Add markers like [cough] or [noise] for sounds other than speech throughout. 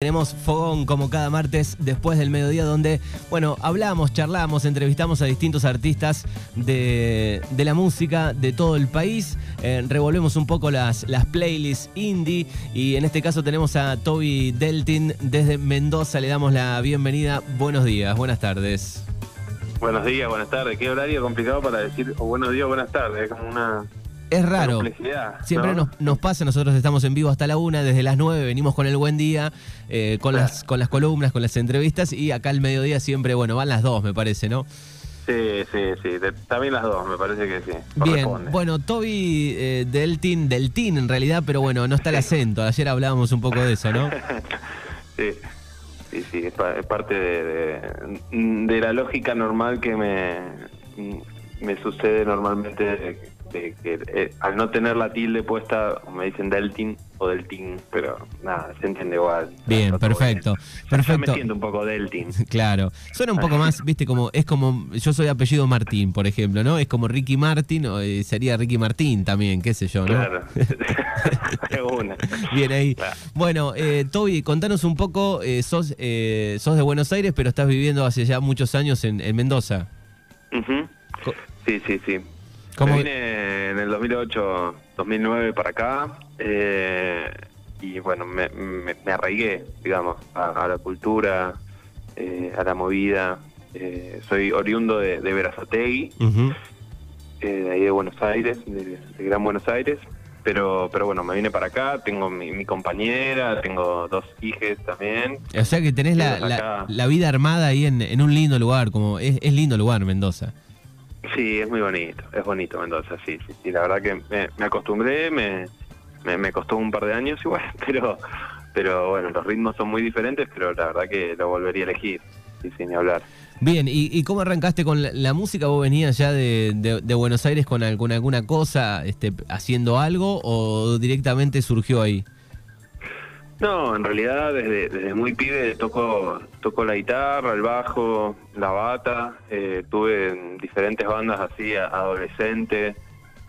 Tenemos Fogón como cada martes después del mediodía donde, bueno, hablamos, charlamos, entrevistamos a distintos artistas de, de la música de todo el país, eh, revolvemos un poco las, las playlists indie y en este caso tenemos a Toby Deltin desde Mendoza, le damos la bienvenida, buenos días, buenas tardes. Buenos días, buenas tardes, qué horario complicado para decir o buenos días, buenas tardes, como una... Es raro. Siempre ¿no? nos, nos pasa, nosotros estamos en vivo hasta la una, desde las nueve venimos con el buen día, eh, con, las, con las columnas, con las entrevistas y acá al mediodía siempre, bueno, van las dos, me parece, ¿no? Sí, sí, sí, de- también las dos, me parece que sí. Bien, bueno, Toby eh, Deltin, Deltin en realidad, pero bueno, no está el acento. Ayer hablábamos un poco de eso, ¿no? [laughs] Sí, sí, sí, es, pa- es parte de, de- de la lógica normal que me, me sucede normalmente que eh, al no tener la tilde puesta me dicen Deltin o Deltin, pero nada, se entiende igual. Bien, perfecto, bien. Ya me perfecto. siento un poco Deltin. [laughs] Claro. Suena un poco más, viste, como es como yo soy apellido Martín, por ejemplo, ¿no? Es como Ricky Martin o eh, sería Ricky Martín también, qué sé yo, ¿no? Claro. [laughs] [laughs] Bien ahí. Claro. Bueno, eh, Toby, contanos un poco, eh, sos, eh, sos de Buenos Aires, pero estás viviendo hace ya muchos años en, en Mendoza. Sí, sí, sí. ¿Cómo- Me vine en el 2008, 2009 para acá eh, y bueno, me, me, me arraigué, digamos, a, a la cultura, eh, a la movida. Eh, soy oriundo de, de Verazategui, eh, de ahí de Buenos Aires, de, de Gran Buenos Aires. Pero, pero bueno, me vine para acá, tengo mi, mi compañera, tengo dos hijas también. O sea que tenés la, la- la vida armada ahí en, en un lindo lugar, como es, es lindo lugar Mendoza. Sí, es muy bonito, es bonito Mendoza, sí, sí, sí. La verdad que me, acostumbré, me, me, costó un par de años igual, [laughs] pero, pero bueno, los ritmos son muy diferentes, pero la verdad que lo volvería a elegir, sí, sin hablar. Bien, ¿y, y cómo arrancaste con la, música? ¿Vos venías ya de, de- de Buenos Aires con alguna, alguna cosa, este, haciendo algo o directamente surgió ahí? No, en realidad desde, desde muy pibe toco, toco la guitarra, el bajo, la bata, eh, tuve en diferentes bandas así, adolescente,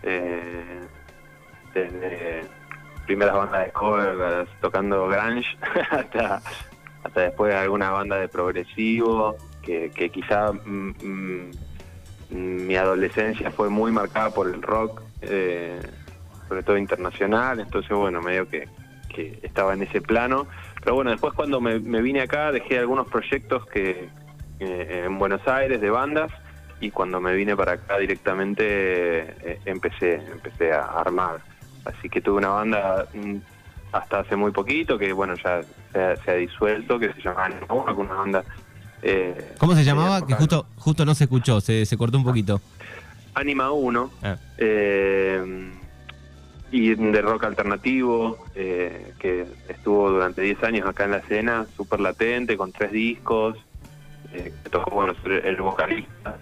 eh, desde primeras bandas de cover, tocando grunge, [laughs] hasta, hasta después alguna banda de progresivo, que, que quizá mm, mm, mi adolescencia fue muy marcada por el rock, eh, sobre todo internacional, entonces bueno, medio que, que estaba en ese plano. Pero bueno, después cuando me, me vine acá dejé algunos proyectos que eh, en Buenos Aires de bandas y cuando me vine para acá directamente eh, empecé, empecé a armar. Así que tuve una banda mm, hasta hace muy poquito que bueno ya se ha, se ha disuelto, que se llama Animo, una banda... eh, ¿Cómo se llamaba? Que justo, justo no se escuchó, se, se cortó un poquito. Anima 1, Ah. eh, y de rock alternativo, eh, que estuvo durante 10 años acá en la escena, súper latente, con tres discos. Eh, me tocó bueno, ser el vocalista.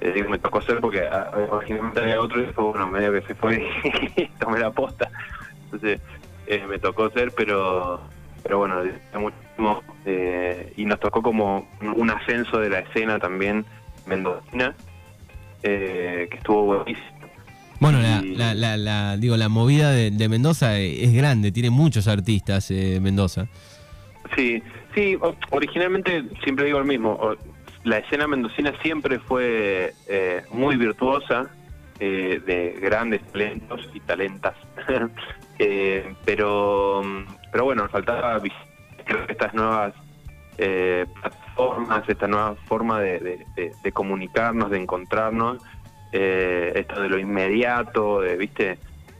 Eh, me tocó ser porque ah, originalmente había otro y después, bueno, medio que se fue y [laughs] tomé la posta. Entonces, eh, me tocó ser, pero pero bueno, muchísimo. y nos tocó como un ascenso de la escena también mendocina, que estuvo buenísimo. Bueno, la, la, la, la- digo, la movida de, de Mendoza es grande, tiene muchos artistas eh, Mendoza. Sí, sí, originalmente siempre digo lo mismo, la escena mendocina siempre fue eh, muy virtuosa, eh, de grandes talentos y talentas, [laughs] Eh, pero, pero bueno, nos faltaba creo que estas nuevas eh, plataformas, esta nueva forma de, de- de- de comunicarnos, de encontrarnos, eh, esto de lo inmediato, de, viste,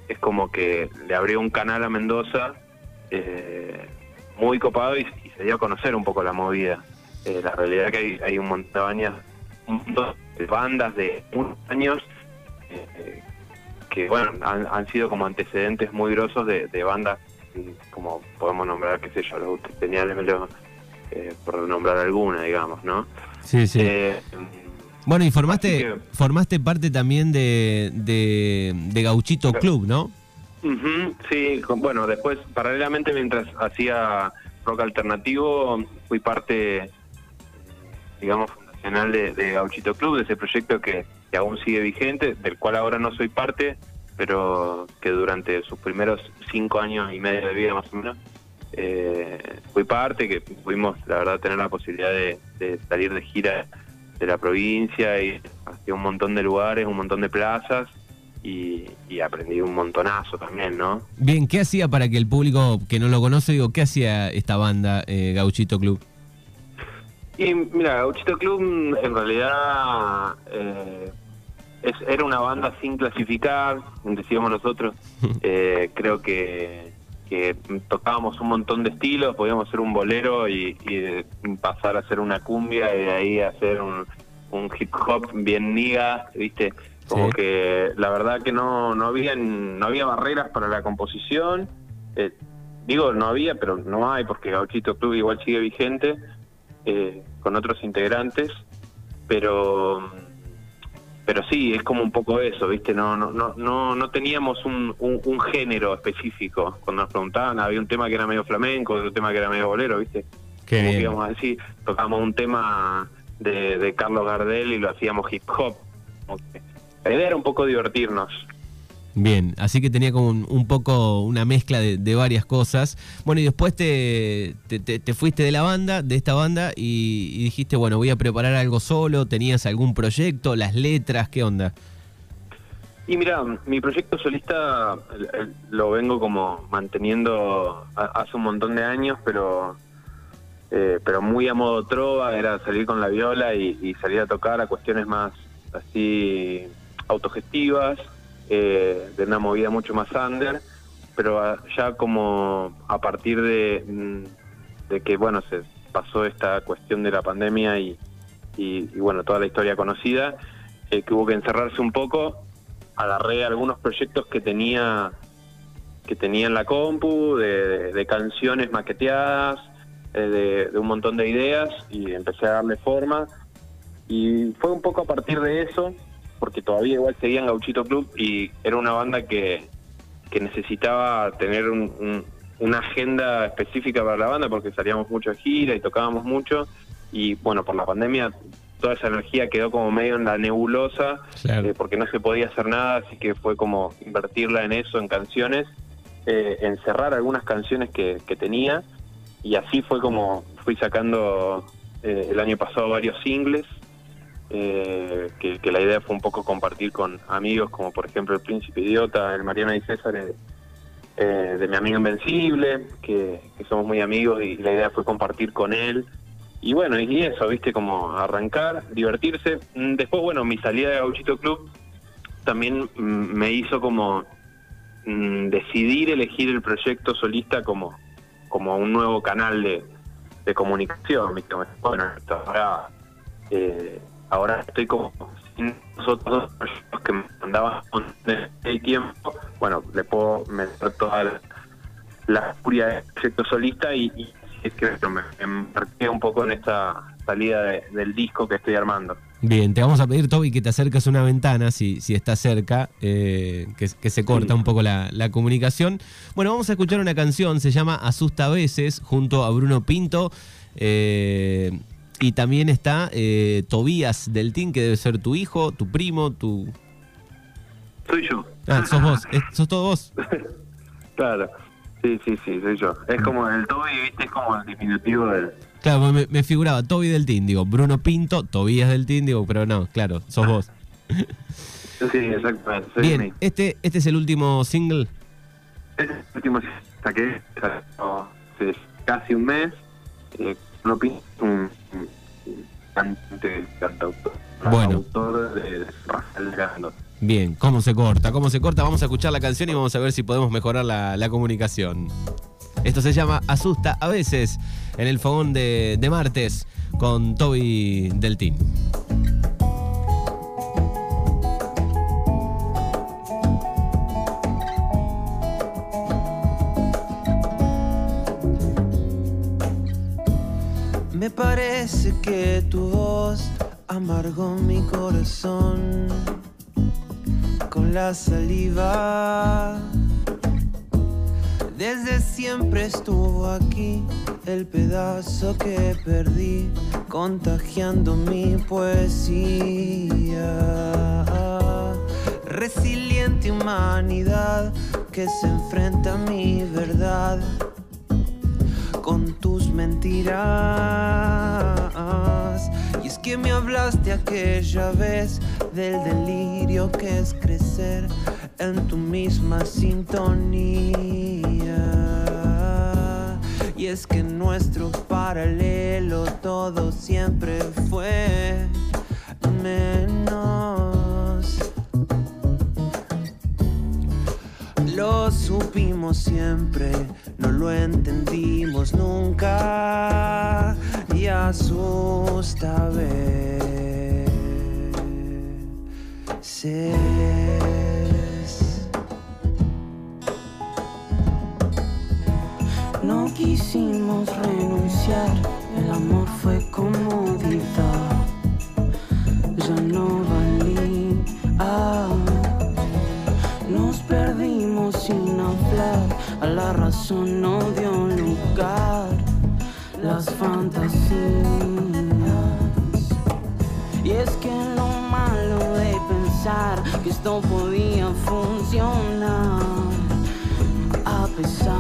es como que le abrió un canal a Mendoza eh, muy copado y, y se dio a conocer un poco la movida. Eh, la realidad es que hay, hay un montón de bandas de muchos años eh, que bueno han, han sido como antecedentes muy grosos de, de bandas como podemos nombrar qué sé yo los Geniales eh, por nombrar alguna digamos no Sí, sí. Eh, bueno, y formaste, formaste parte también de, de, de Gauchito Club, ¿no? Ujú, sí, con- bueno, después, paralelamente, mientras hacía rock alternativo, fui parte, digamos, fundacional de, de Gauchito Club, de ese proyecto que, que aún sigue vigente, del cual ahora no soy parte, pero que durante sus primeros cinco años y medio de vida, más o menos, eh, fui parte, que pudimos, la verdad, tener la posibilidad de, salir de gira de la provincia y hacia un montón de lugares, un montón de plazas. Y, aprendí un montonazo también, ¿no? Bien, ¿qué hacía para que el público que no lo conoce, digo, qué hacía esta banda eh, Gauchito Club? Y mira, Gauchito Club en realidad eh, era una banda sin clasificar, decíamos nosotros. [laughs] Eh, creo que, tocábamos un montón de estilos, podíamos hacer un bolero y, pasar a hacer una cumbia y de ahí hacer un, hip hop bien niga, ¿viste? Como que la verdad que no, no, había, no había barreras para la composición. Eh, digo, no había, pero no hay, porque Gauchito Club igual sigue vigente eh, con otros integrantes. Pero pero sí, es como un poco eso, ¿viste? No no no no, no teníamos un, un, género específico. Cuando nos preguntaban, había un tema que era medio flamenco, otro tema que era medio bolero, ¿viste? Qué íbamos a decir, tocábamos un tema de, de Carlos Gardel y lo hacíamos hip hop. La idea era un poco divertirnos. Bien, así que tenía como un, poco una mezcla de, varias cosas. Bueno, y después te, te, fuiste de la banda, de esta banda, y, dijiste, bueno, voy a preparar algo solo. ¿Tenías algún proyecto? ¿Las letras? ¿Qué onda? Y mira, mi proyecto solista lo vengo como manteniendo hace un montón de años, pero eh, pero muy a modo trova, era salir con la viola y, y salir a tocar a cuestiones más así autogestivas eh, de una movida mucho más under, pero ya como a partir de, mm, de que, bueno, se pasó esta cuestión de la pandemia y, y, bueno, toda la historia conocida, eh, que hubo que encerrarse un poco, agarré algunos proyectos que tenía que tenía en la compu, de, canciones maqueteadas, eh, de, un montón de ideas y empecé a darle forma. Y fue un poco a partir de eso porque todavía igual seguían Gauchito Club y era una banda que, que necesitaba tener una agenda específica para la banda porque salíamos mucho de gira y tocábamos mucho. Y bueno, por la pandemia toda esa energía quedó como medio en la nebulosa eh, porque no se podía hacer nada, así que fue como invertirla en eso, en canciones, eh, encerrar algunas canciones que, que tenía. Y así fue como fui sacando eh, el año pasado varios singles eh, que, la idea fue un poco compartir con amigos como por ejemplo el Príncipe Idiota, el Mariana y César, eh, eh, de mi amigo Invencible, que, somos muy amigos y la idea fue compartir con él. Y bueno, y eso, viste, como arrancar, divertirse. Mm, después, bueno, mi salida de Gauchito Club también mm, me hizo como mm, decidir elegir el proyecto solista como, como un nuevo canal de, de comunicación. Bueno, ahora eh, ahora estoy como sin nosotros los que me mandaban el tiempo, bueno, le puedo meter toda la, furia del proyecto solista y, es que me embarqué un poco en esta salida del disco que estoy armando. Bien, te vamos a pedir, Toby, que te acerques a una ventana, si, si está cerca, eh, que, se corta un poco la, la, comunicación. Bueno, vamos a escuchar una canción, se llama Asusta a veces, junto a Bruno Pinto. Eh, y también está eh, Tobías Deltín, que debe ser tu hijo, tu primo, tu... Soy yo. Ah, sos vos, sos todo vos. [laughs] claro, sí, sí, sí, soy yo. Es como el Toby, viste, es como el diminutivo del... Claro, me, me figuraba Toby Deltín, digo, Bruno Pinto, Tobías Deltín, digo, pero no, claro, sos vos. sí, exactamente. Soy Bien, este, este es el último single. Este es el último single saqué casi un mes. Eh, Un cantante, cantautor, bueno. autor de Rafael Gando. Bien, ¿cómo se corta? ¿Cómo se corta? Vamos a escuchar la canción y vamos a ver si podemos mejorar la, la comunicación. Esto se llama Asusta a veces en el fogón de, de martes con Toby Deltín. Que tu voz amargó mi corazón con la saliva. Desde siempre estuvo aquí el pedazo que perdí, contagiando mi poesía. Resiliente humanidad que se enfrenta a mi verdad con tus mentiras. Y es que me hablaste aquella vez del delirio que es crecer en tu misma sintonía. Y es que nuestro paralelo todo siempre fue menos. Lo supimos siempre, no lo entendimos nunca. Y asusta veces. No quisimos renunciar, el amor fue comodidad. No dio lugar. Las fantasías. Y es que lo malo de pensar que esto podía funcionar, a pesar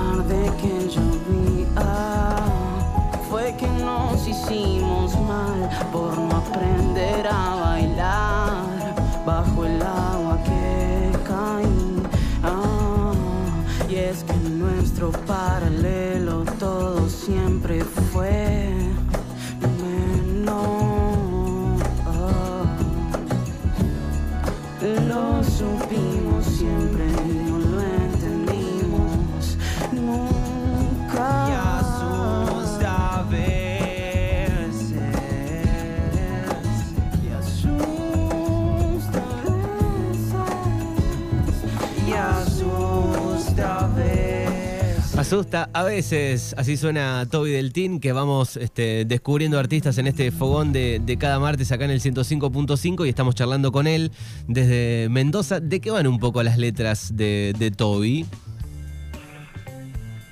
Asusta a veces, así suena Toby del que vamos este, descubriendo artistas en este fogón de, cada martes acá en el 105.5 y estamos charlando con él desde Mendoza. ¿De qué van un poco las letras de, Toby?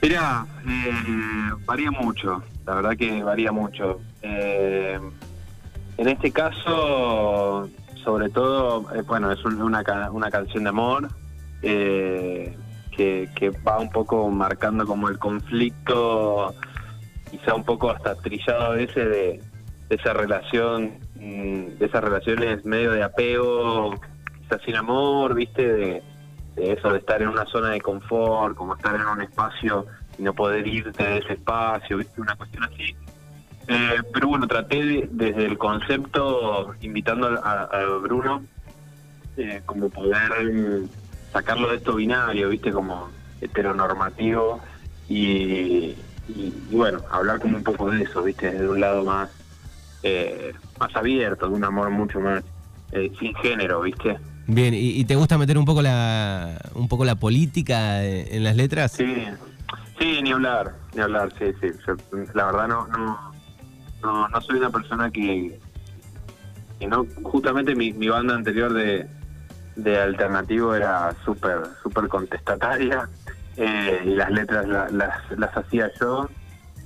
Mirá, eh, varía mucho, la verdad que varía mucho. Eh, en este caso, sobre todo, eh, bueno, es una canción de amor eh, que, va un poco marcando como el conflicto, quizá un poco hasta trillado a veces de, esa relación, mm, de esas relaciones medio de apego, quizás sin amor, viste, de, de eso de estar en una zona de confort, como estar en un espacio y no poder irte de ese espacio, ¿viste? una cuestión así. Eh, pero bueno, traté de- desde el concepto, invitando a, a Bruno, eh, como poder sacarlo de esto binario, ¿viste? Como heteronormativo y, y- y bueno, hablar como un poco de eso, ¿viste? De un lado más, eh, más abierto, de un amor mucho más eh, sin género, ¿viste? Bien, ¿y, y te gusta meter un poco la, un poco la política eh, en las letras? Sí, sí, ni hablar, ni hablar, sí, sí. Yo, la verdad no, no, no, no soy una persona que, que no, justamente mi, mi banda anterior de, de alternativo era súper, súper contestataria eh, y las letras la- las, las hacía yo.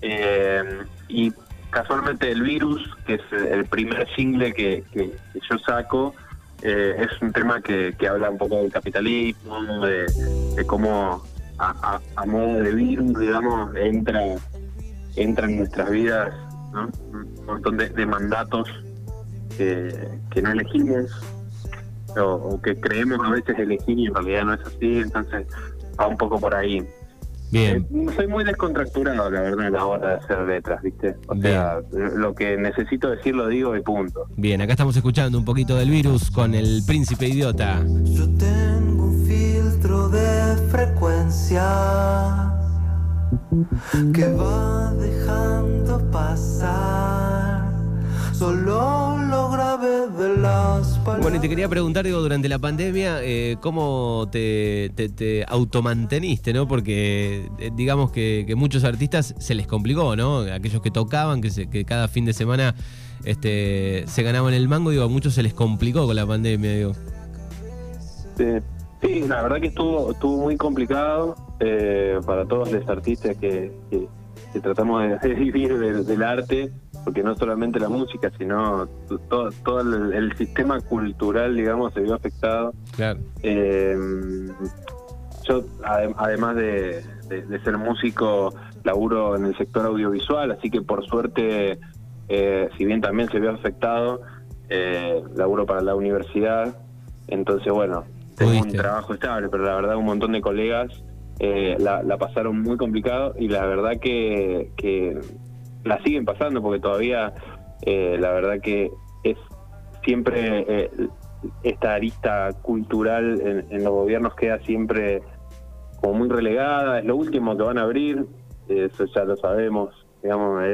Eh, y casualmente el virus, que es el primer single que, que- yo saco, eh, es un tema que, que habla un poco del capitalismo, de, de cómo a, modo de virus, digamos, entra, entra en nuestras vidas ¿no? un montón de, de mandatos que, que no elegimos o, o que creemos a veces elegir y en realidad no es así, entonces va un poco por ahí. Bien. Eh, soy muy descontracturado, la verdad, a la hora de hacer letras, ¿viste? O sea, lo que necesito decir lo digo y punto. Bien, acá estamos escuchando un poquito del virus con el príncipe idiota. Yo tengo un filtro de frecuencia que va dejando pasar solo palabras. Bueno, y te quería preguntar, digo, durante la pandemia, eh, ¿cómo te, te, te automanteniste, no? Porque eh, digamos que, que muchos artistas se les complicó, ¿no? Aquellos que tocaban, que, se- que cada fin de semana este, se ganaban el mango, digo, a muchos se les complicó con la pandemia, digo. Sí, sí, la verdad que estuvo estuvo muy complicado eh, para todos los artistas que, que- que tratamos de, [laughs] de vivir del, del arte, porque no solamente la música, sino to- todo, todo el, el sistema cultural, digamos, se vio afectado. Claro. Eh, yo, adem- además de, de- de ser músico, laburo en el sector audiovisual, así que por suerte, eh, si bien también se vio afectado, eh, laburo para la universidad, entonces bueno, tengo un trabajo estable, pero la verdad un montón de colegas eh, la, pasaron muy complicado y la verdad que, que la siguen pasando porque todavía eh, la verdad que es siempre eh, esta arista cultural en, los gobiernos queda siempre como muy relegada, es lo último que van a abrir, eso ya lo sabemos, digamos,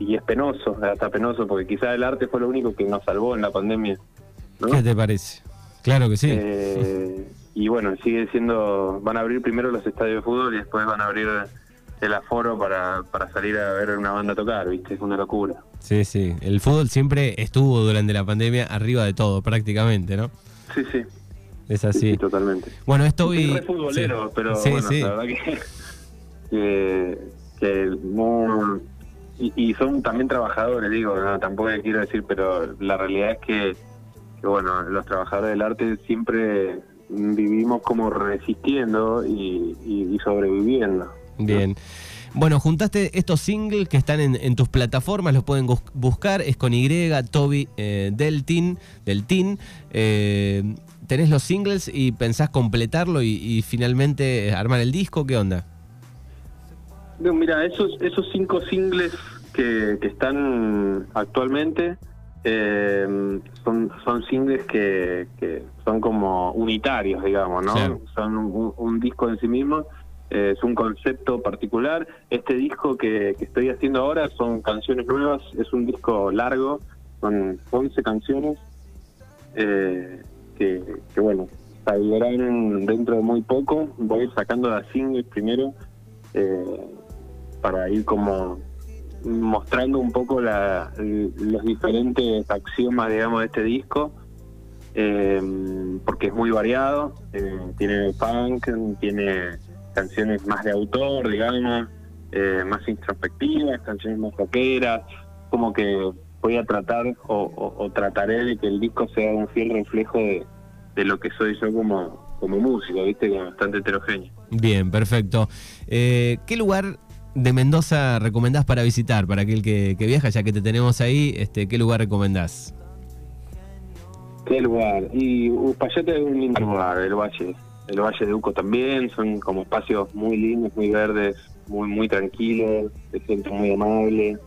y es penoso, hasta penoso, porque quizás el arte fue lo único que nos salvó en la pandemia. ¿Qué te parece? Claro que sí. Eh, y bueno, sigue siendo, van a abrir primero los estadios de fútbol y después van a abrir el aforo para, para salir a ver una banda tocar, ¿viste? Es una locura. Sí, sí. El fútbol siempre estuvo durante la pandemia arriba de todo, prácticamente, ¿no? Sí, sí. Es así. Sí, totalmente. Bueno, esto y... Es futbolero, pero bueno, la verdad que, que, y, son también trabajadores, digo, no, tampoco quiero decir, pero la realidad es que que bueno, los trabajadores del arte siempre vivimos como resistiendo y, sobreviviendo. Bien. Bueno, juntaste estos singles que están en, tus plataformas, los pueden buscar, es con Y, Toby eh, Deltin, Deltin. Eh, ¿Tenés los singles y pensás completarlo y, finalmente armar el disco? ¿Qué onda? mira, esos, esos cinco singles que, que están actualmente, eh, son, son singles que, que, son como unitarios, digamos, ¿no? Son un, disco en sí mismo, es un concepto particular. Este disco que, estoy haciendo ahora son canciones nuevas, es un disco largo, son 11 canciones eh, que, que, bueno, saldrán dentro de muy poco. Voy sacando las singles primero eh, para ir como mostrando un poco la, los diferentes axiomas, digamos, de este disco, eh, porque es muy variado, eh, tiene punk, tiene canciones más de autor, digamos, eh, más introspectivas, canciones más rockeras, como que voy a tratar o, trataré de que el disco sea un fiel reflejo de, de lo que soy yo como, como músico, ¿viste? bastante heterogéneo. Bien, perfecto. ¿Qué lugar de Mendoza recomendás para visitar, para aquel que, viaja, ya que te tenemos ahí, este, ¿qué lugar recomendás? ¿Qué lugar? Y Uspallata es un lindo lugar, el valle. El valle de Uco también, son como espacios muy lindos, muy verdes, muy muy tranquilos, se siente muy amable.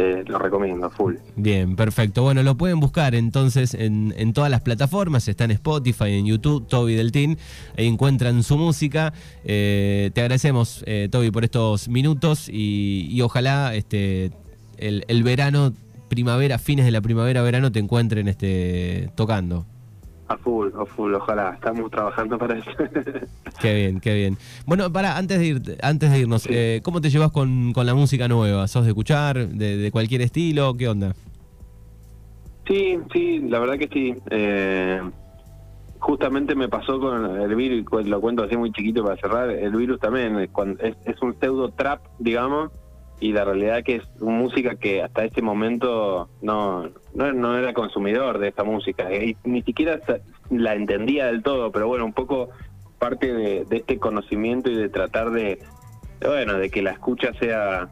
Eh, lo recomiendo, full. Bien, perfecto. Bueno, lo pueden buscar entonces en, todas las plataformas, está en Spotify, en YouTube, Toby Deltín, ahí encuentran su música. Eh, te agradecemos, eh, Toby, por estos minutos y, ojalá este, el, el, verano, primavera, fines de la primavera, verano, te encuentren este, tocando. A full, a full, ojalá. Estamos trabajando para eso. [laughs] qué bien, qué bien. Bueno, para antes de ir, antes de irnos, eh, ¿cómo te llevas con, la música nueva? ¿Sos de escuchar, de, cualquier estilo? ¿Qué onda? Sí, sí, la verdad que sí. Eh, justamente me pasó con el virus, lo cuento así muy chiquito para cerrar, el virus también, es, es un pseudo trap, digamos, y la realidad que es música que hasta este momento no, no, era consumidor de esta música, y ni siquiera la entendía del todo, pero bueno, un poco parte de, este conocimiento y de tratar de, bueno, de que la escucha sea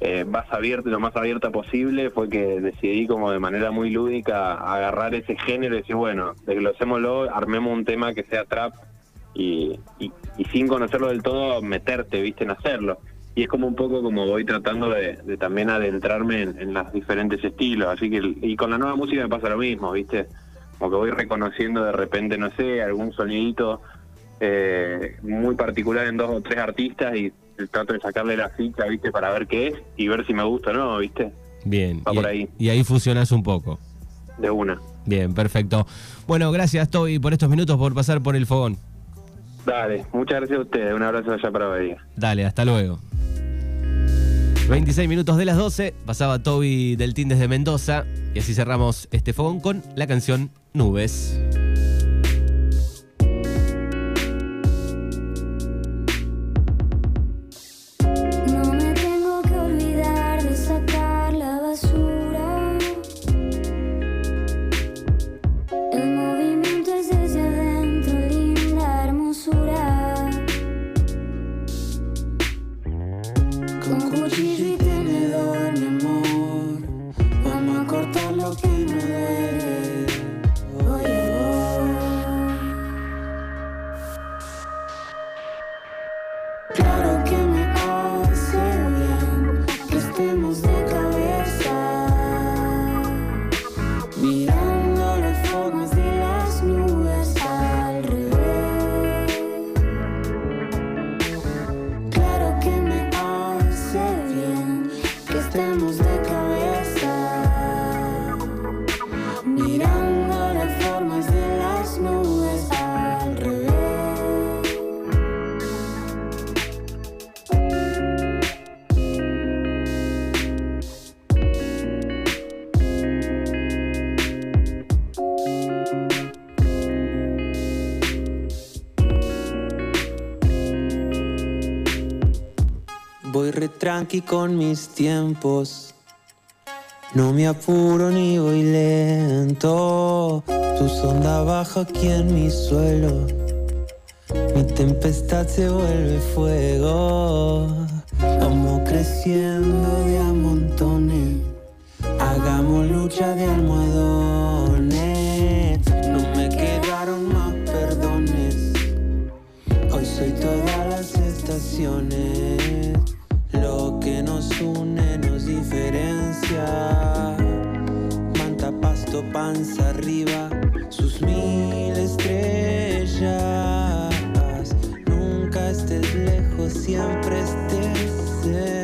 eh, más abierta, lo más abierta posible, fue que decidí como de manera muy lúdica agarrar ese género y decir, bueno, desglosémoslo, armemos un tema que sea trap y, y sin conocerlo del todo, meterte, viste, en hacerlo y es como un poco como voy tratando de, también adentrarme en, los diferentes estilos, así que y con la nueva música me pasa lo mismo, ¿viste? Como que voy reconociendo de repente, no sé, algún sonidito eh, muy particular en dos o tres artistas y trato de sacarle la ficha, ¿viste? Para ver qué es y ver si me gusta o no, ¿viste? Bien, y, por ahí. y ahí fusionas un poco. De una. Bien, perfecto. Bueno, gracias Toby por estos minutos, por pasar por el fogón. Dale, muchas gracias a ustedes. Un abrazo allá para Bahía. Dale, hasta luego. 26 minutos de las 12, pasaba Toby del Team desde Mendoza y así cerramos este fogón con la canción Nubes. Tranqui con mis tiempos. No me apuro ni voy lento. Tu sonda baja aquí en mi suelo. Mi tempestad se vuelve fuego. Vamos creciendo nos une nos diferencia. Manta, pasto, panza arriba, sus mil estrellas. Nunca estés lejos, siempre estés cerca.